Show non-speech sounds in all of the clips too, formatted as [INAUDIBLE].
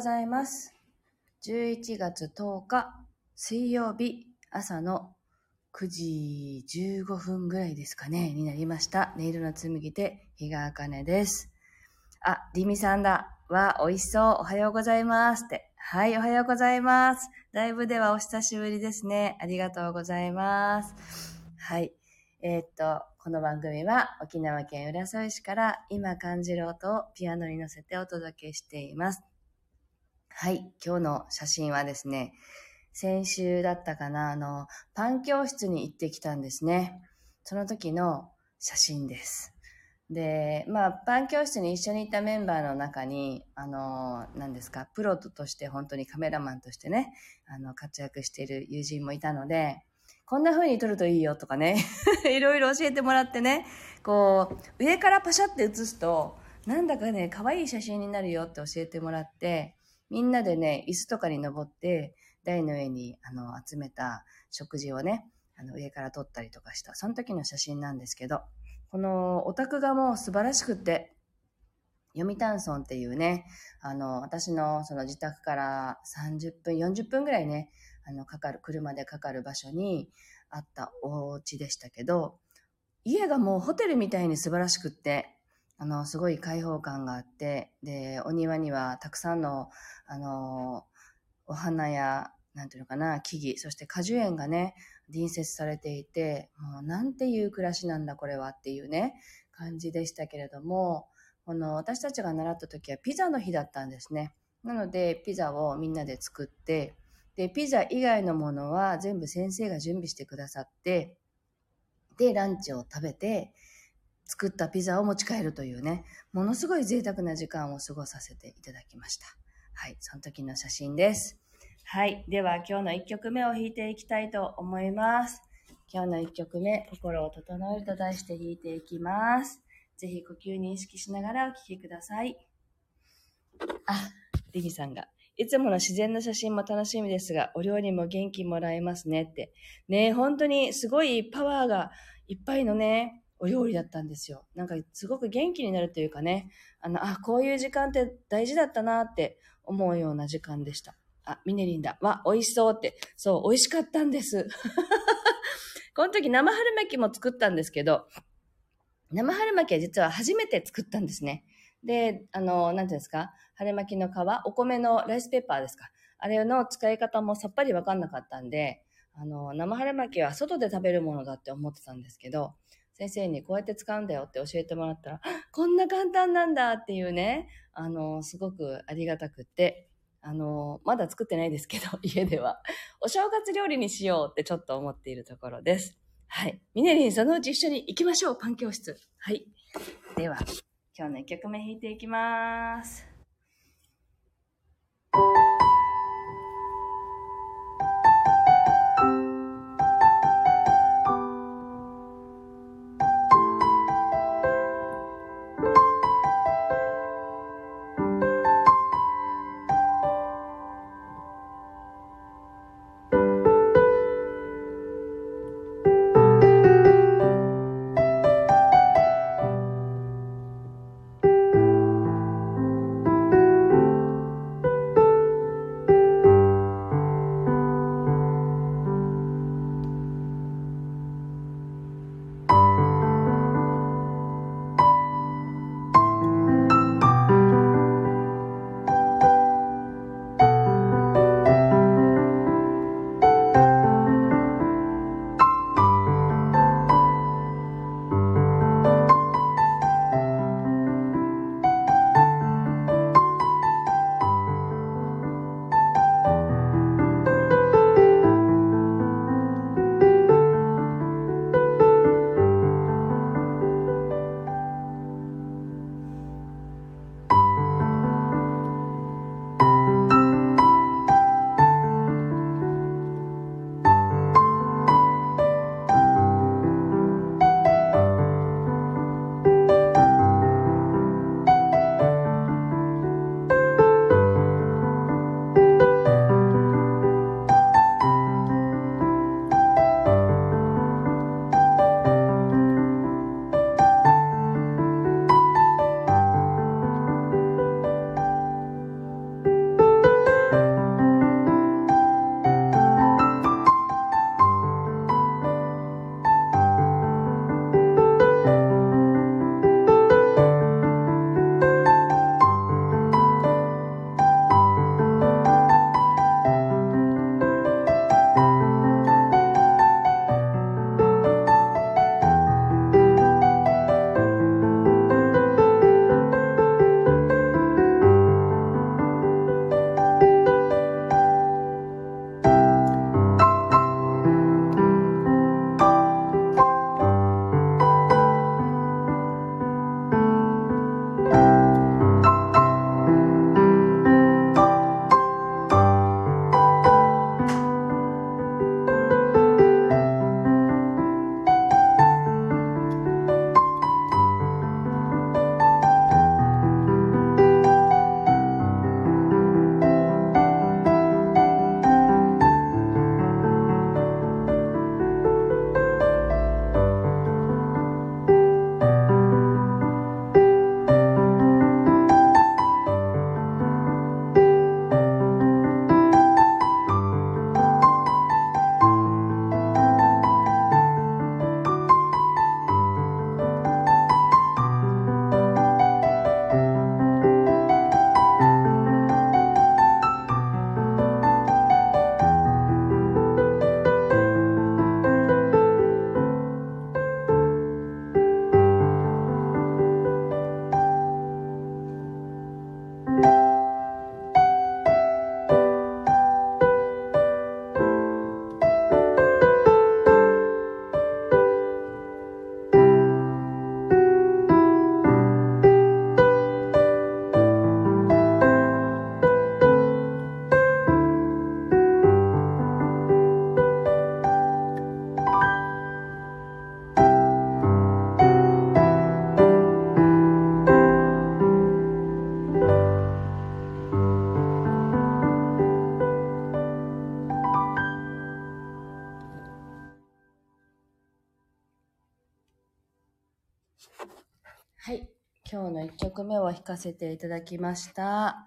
ございます。11月10日水曜日朝の9時15分ぐらいですかね、になりました。ネイルの紡手、日川茜です。あ、リミさんだ。わ、美味しそう。おはようございます。って。はい、おはようございます。ライブではお久しぶりですね。ありがとうございます。はい。えーっと、この番組は沖縄県浦添市から今感じる音をピアノに乗せてお届けしています。はい。今日の写真はですね、先週だったかな、あの、パン教室に行ってきたんですね。その時の写真です。で、まあ、パン教室に一緒にいたメンバーの中に、あの、何ですか、プロとして本当にカメラマンとしてね、あの、活躍している友人もいたので、こんな風に撮るといいよとかね、[LAUGHS] いろいろ教えてもらってね、こう、上からパシャって写すと、なんだかね、可愛い写真になるよって教えてもらって、みんなでね、椅子とかに登って、台の上にあの集めた食事をね、あの上から撮ったりとかした、その時の写真なんですけど、このお宅がもう素晴らしくって、読谷村っていうね、あの、私のその自宅から30分、40分ぐらいね、あの、かかる、車でかかる場所にあったお家でしたけど、家がもうホテルみたいに素晴らしくって、あの、すごい開放感があって、で、お庭にはたくさんの、あの、お花や、なんていうのかな、木々、そして果樹園がね、隣接されていて、もうなんていう暮らしなんだこれはっていうね、感じでしたけれども、この私たちが習った時はピザの日だったんですね。なので、ピザをみんなで作って、で、ピザ以外のものは全部先生が準備してくださって、で、ランチを食べて、作ったピザを持ち帰るというね、ものすごい贅沢な時間を過ごさせていただきました。はい、その時の写真です。はい、では今日の1曲目を弾いていきたいと思います。今日の1曲目、心を整えると題して弾いていきます。ぜひ呼吸に意識しながらお聴きください。あ、リミさんが。いつもの自然の写真も楽しみですが、お料理も元気もらえますねって。ね本当にすごいパワーがいっぱいのね、お料理だったんですよ。なんかすごく元気になるというかね、あの、あ、こういう時間って大事だったなって思うような時間でした。あ、ミネリンだ。わ、美味しそうって。そう、美味しかったんです。[LAUGHS] この時生春巻きも作ったんですけど、生春巻きは実は初めて作ったんですね。で、あの、なんていうんですか？春巻きの皮、お米のライスペーパーですかあれの使い方もさっぱりわかんなかったんで、あの、生春巻きは外で食べるものだって思ってたんですけど、先生にこうやって使うんだよって教えてもらったら、こんな簡単なんだっていうね、あの、すごくありがたくって、あの、まだ作ってないですけど、[LAUGHS] 家では。お正月料理にしようってちょっと思っているところです。はい。ミネリン、そのうち一緒に行きましょう、パン教室。はい。では、今日の1曲目弾いていきます。曲目を弾かせていただきました。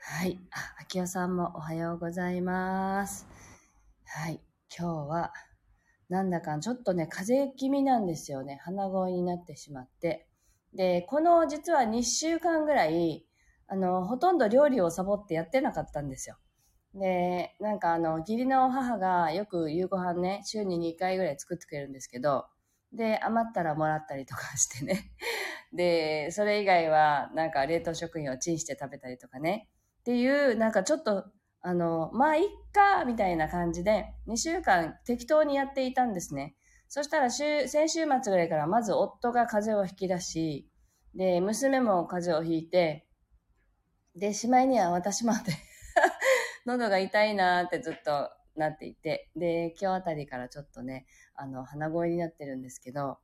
はい。あ、秋代さんもおはようございます。はい。今日は、なんだかちょっとね、風邪気味なんですよね。鼻声になってしまって。で、この実は2週間ぐらい、あの、ほとんど料理をサボってやってなかったんですよ。で、なんかあの、義理の母がよく夕ご飯ね、週に2回ぐらい作ってくれるんですけど、で、余ったらもらったりとかしてね。[LAUGHS] で、それ以外は、なんか冷凍食品をチンして食べたりとかね。っていう、なんかちょっと、あの、まあ、いっか、みたいな感じで、2週間適当にやっていたんですね。そしたら週、先週末ぐらいからまず夫が風邪をひき出し、で、娘も風邪をひいて、で、しまいには私まで [LAUGHS] 喉が痛いなーってずっとなっていて、で、今日あたりからちょっとね、あの、鼻声になってるんですけど、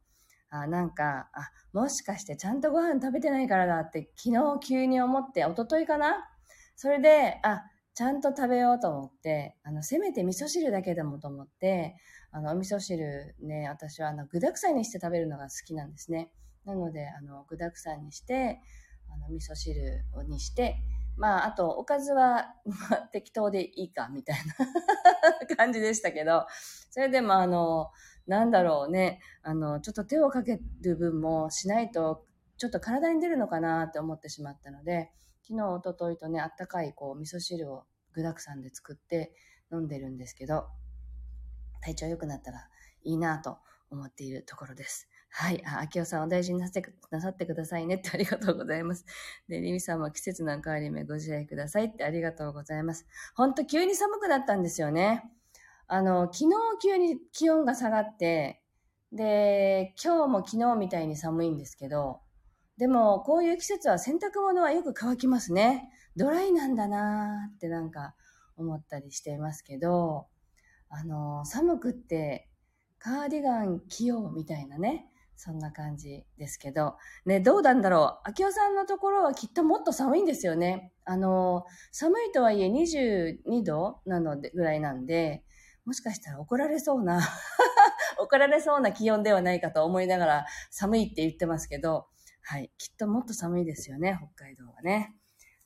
あ、なんか、あ、もしかしてちゃんとご飯食べてないからだって昨日急に思って、おとといかな？それで、あ、ちゃんと食べようと思って、あの、せめて味噌汁だけでもと思って、あの、お味噌汁ね、私はあの、具沢山にして食べるのが好きなんですね。なので、あの、具沢山にして、あの、味噌汁にして、まあ、あと、おかずは、まあ、適当でいいか、みたいな [LAUGHS] 感じでしたけど、それでもあの、なんだろうね、あの、ちょっと手をかける分もしないと、ちょっと体に出るのかなって思ってしまったので、昨日、おとといとね、あったかい、こう、味噌汁を具沢山で作って飲んでるんですけど、体調良くなったらいいなと思っているところです。はい。あ、秋代さんお大事になさってなさってくださいねってありがとうございます。で、リミさんも季節の変わり目ご自愛くださいってありがとうございます。ほんと急に寒くなったんですよね。あの、昨日急に気温が下がって、で、今日も昨日みたいに寒いんですけど、でも、こういう季節は洗濯物はよく乾きますね。ドライなんだなーってなんか思ったりしていますけど、あの、寒くってカーディガン着ようみたいなね、そんな感じですけど、ね、どうなんだろう。秋代さんのところはきっともっと寒いんですよね。あの、寒いとはいえ22度なので、ぐらいなんで、もしかしたら怒られそうな [LAUGHS] 怒られそうな気温ではないかと思いながら寒いって言ってますけど、はい。きっともっと寒いですよね、北海道はね。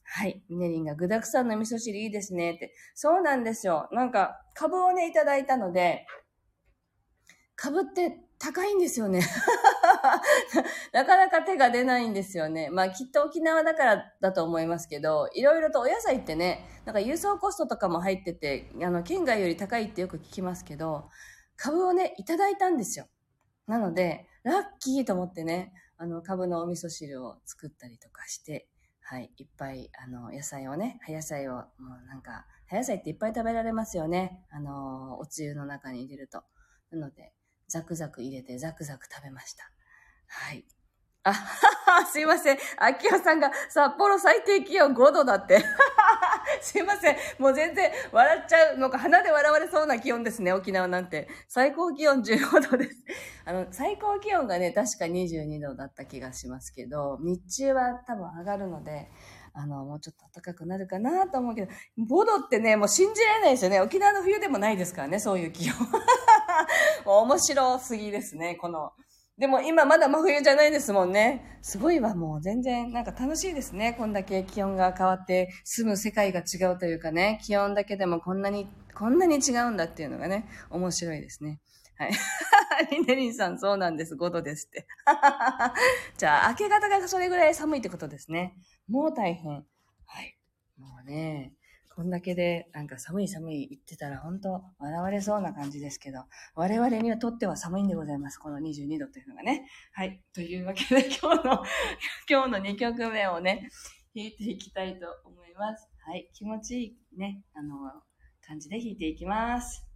はい。ミネリンが具沢山の味噌汁いいですねって。そうなんですよ。なんか、株をね、いただいたので、株って高いんですよね。[LAUGHS] なかなか手が出ないんですよね。まあきっと沖縄だからだと思いますけど、いろいろとお野菜ってね、なんか輸送コストとかも入ってて、あの、県外より高いってよく聞きますけど、株をね、いただいたんですよ。なので、ラッキーと思ってね、あの、株のお味噌汁を作ったりとかして、はい、いっぱい、あの、野菜をね、葉野菜を、もうなんか、葉野菜っていっぱい食べられますよね。あの、おつゆの中に入れると。なので、ザクザク入れてザクザク食べました。はい。あ、[LAUGHS] すいません。秋葉さんが札幌最低気温5度だって。[LAUGHS] すいません。もう全然笑っちゃうのか、鼻で笑われそうな気温ですね、沖縄なんて。最高気温15度です。[LAUGHS] あの、最高気温がね、確か22度だった気がしますけど、日中は多分上がるので、あの、もうちょっと暖かくなるかなと思うけど、5度ってね、もう信じられないですよね。沖縄の冬でもないですからね、そういう気温。も [LAUGHS] う面白すぎですね、この。でも今まだ真冬じゃないですもんね。すごいわ、もう全然なんか楽しいですね。こんだけ気温が変わって住む世界が違うというかね、気温だけでもこんなに、こんなに違うんだっていうのがね、面白いですね。はい。[LAUGHS] リネリンさん、そうなんです。5度ですって。[LAUGHS] じゃあ、明け方がそれぐらい寒いってことですね。もう大変。はい。もうね、こんだけで、なんか寒い寒い言ってたら、本当笑われそうな感じですけど、我々にはとっては寒いんでございます。この22度というのがね。はい。というわけで、[LAUGHS] 今日の、[LAUGHS] 今日の2曲目をね、弾いていきたいと思います。はい。気持ちいいね、あの、感じで弾いていきます。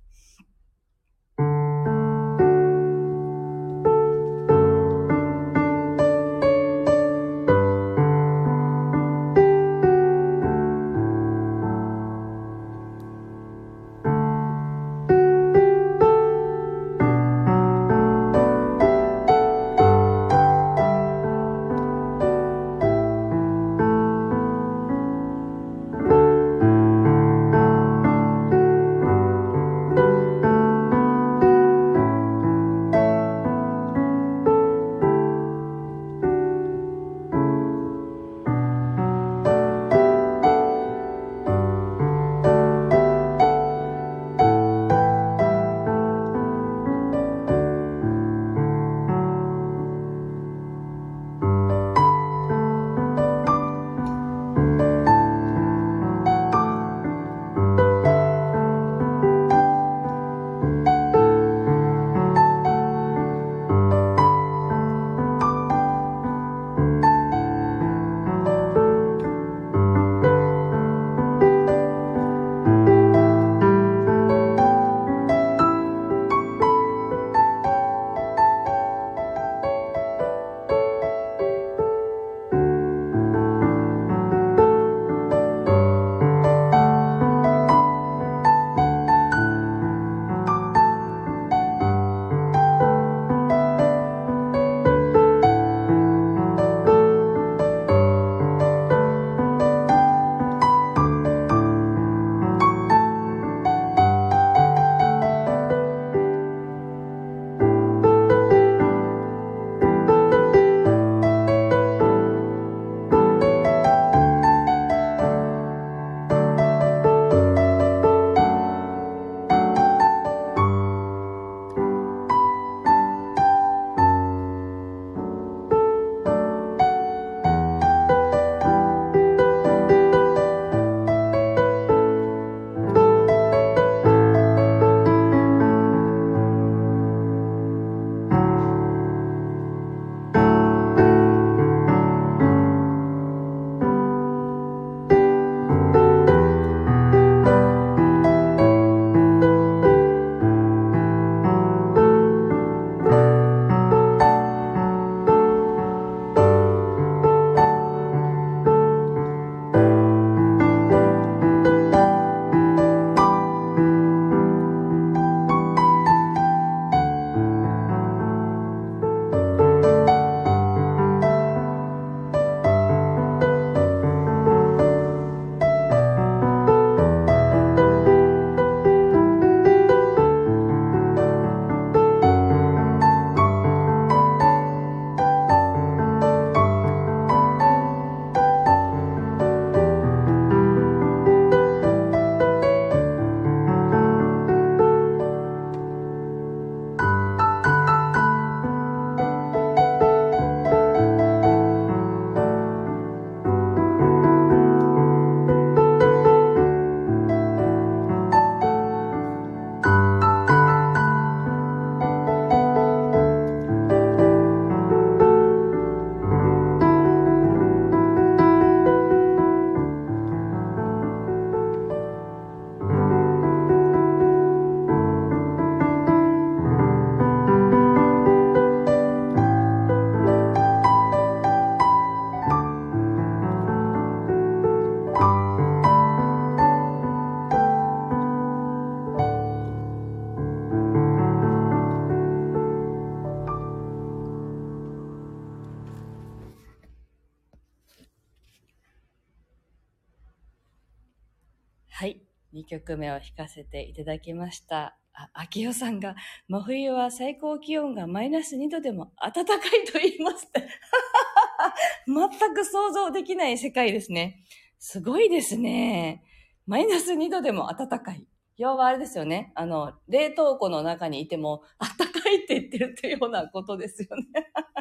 曲目を弾かせていただきました。あ、秋代さんが、真冬は最高気温がマイナス2度でも暖かいと言います。[LAUGHS] 全く想像できない世界ですね。すごいですね。マイナス2度でも暖かい。要はあれですよね。あの、冷凍庫の中にいても暖かいって言ってるっていうようなことですよね。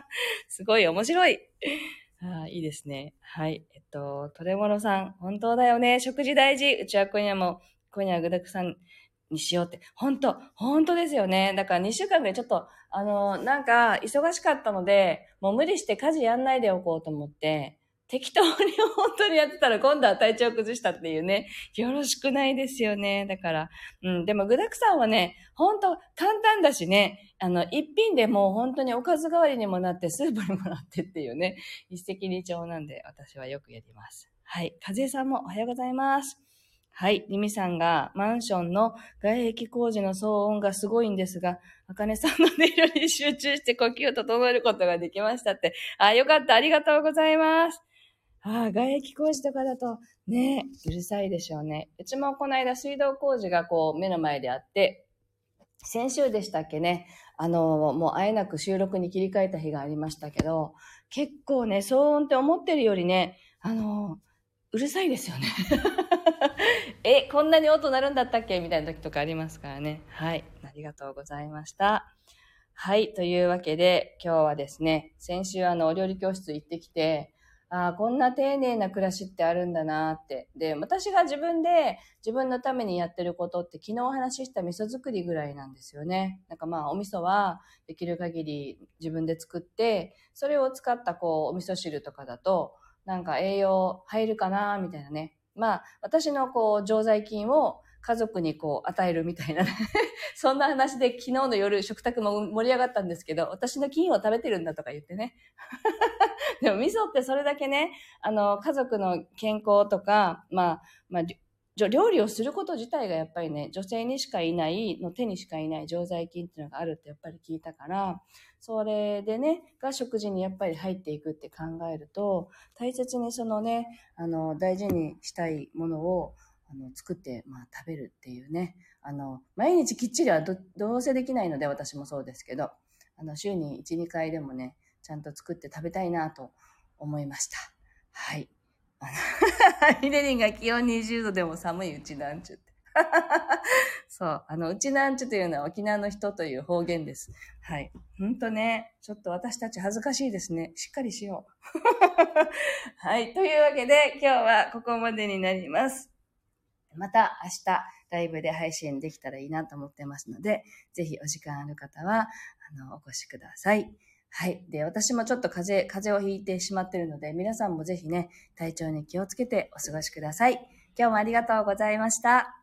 [LAUGHS] すごい面白い。ああ、いいですね。はい。えっと、トレモロさん、本当だよね。食事大事。うちは今夜も、今夜は具だくさんにしようって。本当本当ですよね。だから2週間ぐらいちょっと、あの、なんか、忙しかったので、もう無理して家事やんないでおこうと思って、適当に本当にやってたら今度は体調崩したっていうね、よろしくないですよね。だから、うん、でも具沢山はね、本当簡単だしね、あの、一品でもう本当におかず代わりにもなって、スープにもなってっていうね、一石二鳥なんで私はよくやります。はい。かずえさんもおはようございます。はい。リミさんが、マンションの外壁工事の騒音がすごいんですが、あかねさんの音色に集中して呼吸を整えることができましたって。あ、よかった。ありがとうございます。ああ、外壁工事とかだと、ね、うるさいでしょうね。うちもこの間水道工事がこう目の前であって、先週でしたっけね、あの、もう会えなく収録に切り替えた日がありましたけど、結構ね、騒音って思ってるよりね、あの、うるさいですよね。え、こんなに音鳴るんだったっけ？みたいな時とかありますからね。はい。ありがとうございました。はい。というわけで、今日はですね、先週あの、お料理教室行ってきて、ああ、こんな丁寧な暮らしってあるんだなって。で、私が自分で自分のためにやってることって昨日お話しした味噌作りぐらいなんですよね。なんかまあお味噌はできる限り自分で作って、それを使ったこうお味噌汁とかだと、なんか栄養入るかなみたいなね。まあ私のこう常在菌を家族にこう与えるみたいなね [LAUGHS] そんな話で昨日の夜食卓も盛り上がったんですけど、私の菌を食べてるんだとか言ってね。[LAUGHS] でも味噌ってそれだけね、あの、家族の健康とか、まあ、まあ、料理をすること自体がやっぱりね、女性にしかいない、の手にしかいない常在菌っていうのがあるってやっぱり聞いたから、それでね、が食事にやっぱり入っていくって考えると、大切にそのね、あの、大事にしたいものを、あの、作って、まあ、食べるっていうね。あの、毎日きっちりはど、どうせできないので、私もそうですけど、あの、週に1、2回でもね、ちゃんと作って食べたいなと思いました。はい。あ [LAUGHS] のヒデリンが気温20度でも寒いうちなんちゅって。[LAUGHS] そう。あの、うちなんちゅというのは沖縄の人という方言です。はい。ほんとね、ちょっと私たち恥ずかしいですね。しっかりしよう。[LAUGHS] はい。というわけで、今日はここまでになります。また明日ライブで配信できたらいいなと思ってますので、ぜひお時間ある方は、あの、お越しください。はい。で、私もちょっと風邪、風邪をひいてしまってるので、皆さんもぜひね、体調に気をつけてお過ごしください。今日もありがとうございました。